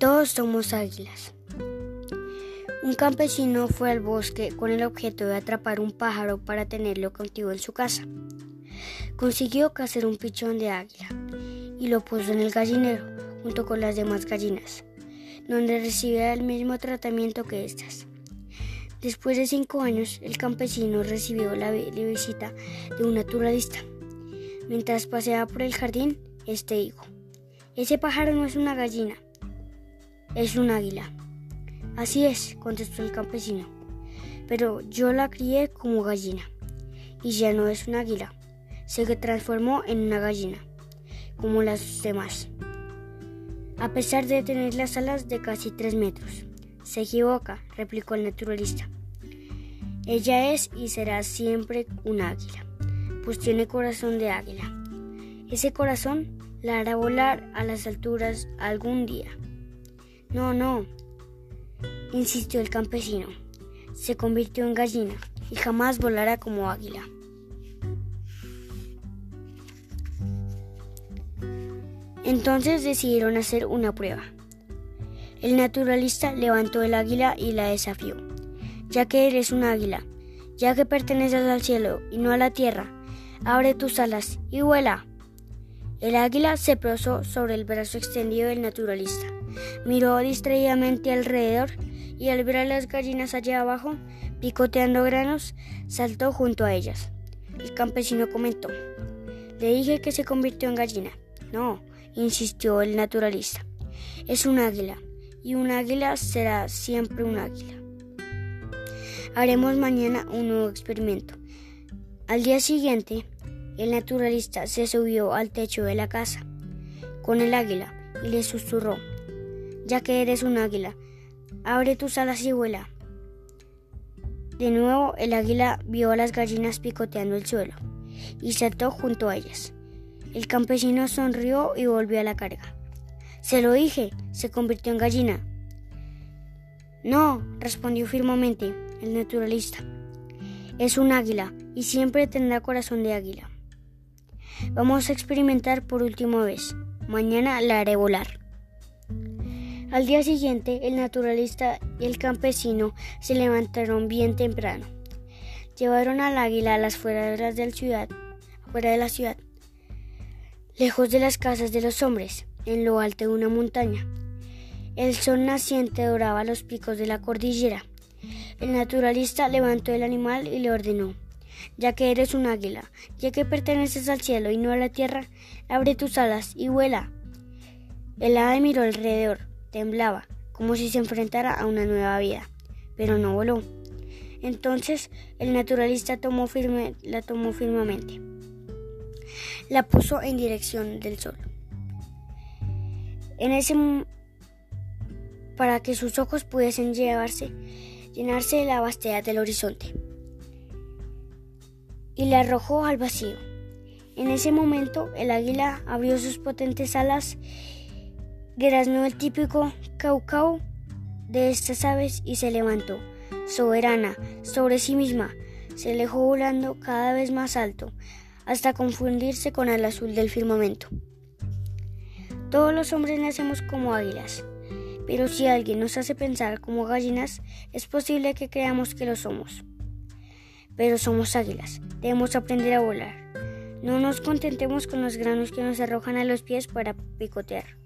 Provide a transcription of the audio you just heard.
Todos somos águilas. Un campesino fue al bosque con el objeto de atrapar un pájaro para tenerlo cautivo en su casa. Consiguió cazar un pichón de águila y lo puso en el gallinero junto con las demás gallinas, donde recibía el mismo tratamiento que estas. Después de cinco años, el campesino recibió la visita de un naturalista. Mientras paseaba por el jardín, este dijo, ese pájaro no es una gallina, es un águila. Así es, contestó el campesino, pero yo la crié como gallina y ya no es un águila, se transformó en una gallina, como las demás. A pesar de tener las alas de casi tres metros. Se equivoca, replicó el naturalista. Ella es y será siempre un águila, pues tiene corazón de águila. Ese corazón la hará volar a las alturas algún día. No, no, insistió el campesino. Se convirtió en gallina y jamás volará como águila. Entonces decidieron hacer una prueba. El naturalista levantó el águila y la desafió. Ya que eres un águila, ya que perteneces al cielo y no a la tierra, abre tus alas y vuela. El águila se posó sobre el brazo extendido del naturalista, miró distraídamente alrededor y al ver a las gallinas allá abajo, picoteando granos, saltó junto a ellas. El campesino comentó, le dije que se convirtió en gallina. No, insistió el naturalista, es un águila, y un águila será siempre un águila. Haremos mañana un nuevo experimento. Al día siguiente, el naturalista se subió al techo de la casa con el águila y le susurró, ya que eres un águila, abre tus alas y vuela. De nuevo el águila vio a las gallinas picoteando el suelo y saltó junto a ellas. El campesino sonrió y volvió a la carga. Se lo dije, se convirtió en gallina. No, respondió firmemente el naturalista. Es un águila y siempre tendrá corazón de águila. Vamos a experimentar por última vez. Mañana la haré volar. Al día siguiente, el naturalista y el campesino se levantaron bien temprano. Llevaron al águila a las fueras de la ciudad, fuera de la ciudad, lejos de las casas de los hombres, en lo alto de una montaña. El sol naciente doraba los picos de la cordillera. El naturalista levantó el animal y le ordenó, ya que eres un águila, ya que perteneces al cielo y no a la tierra, abre tus alas y vuela. El ave miró alrededor Temblaba, como si se enfrentara a una nueva vida, pero no voló. Entonces el naturalista la tomó firmemente. La puso en dirección del sol. En ese para que sus ojos pudiesen llevarse, llenarse de la vastedad del horizonte. Y la arrojó al vacío. En ese momento el águila abrió sus potentes alas graznó el típico caucau de estas aves y se levantó, soberana, sobre sí misma, se alejó volando cada vez más alto, hasta confundirse con el azul del firmamento. Todos los hombres nacemos como águilas, pero si alguien nos hace pensar como gallinas, es posible que creamos que lo somos. Pero somos águilas, debemos aprender a volar. No nos contentemos con los granos que nos arrojan a los pies para picotear.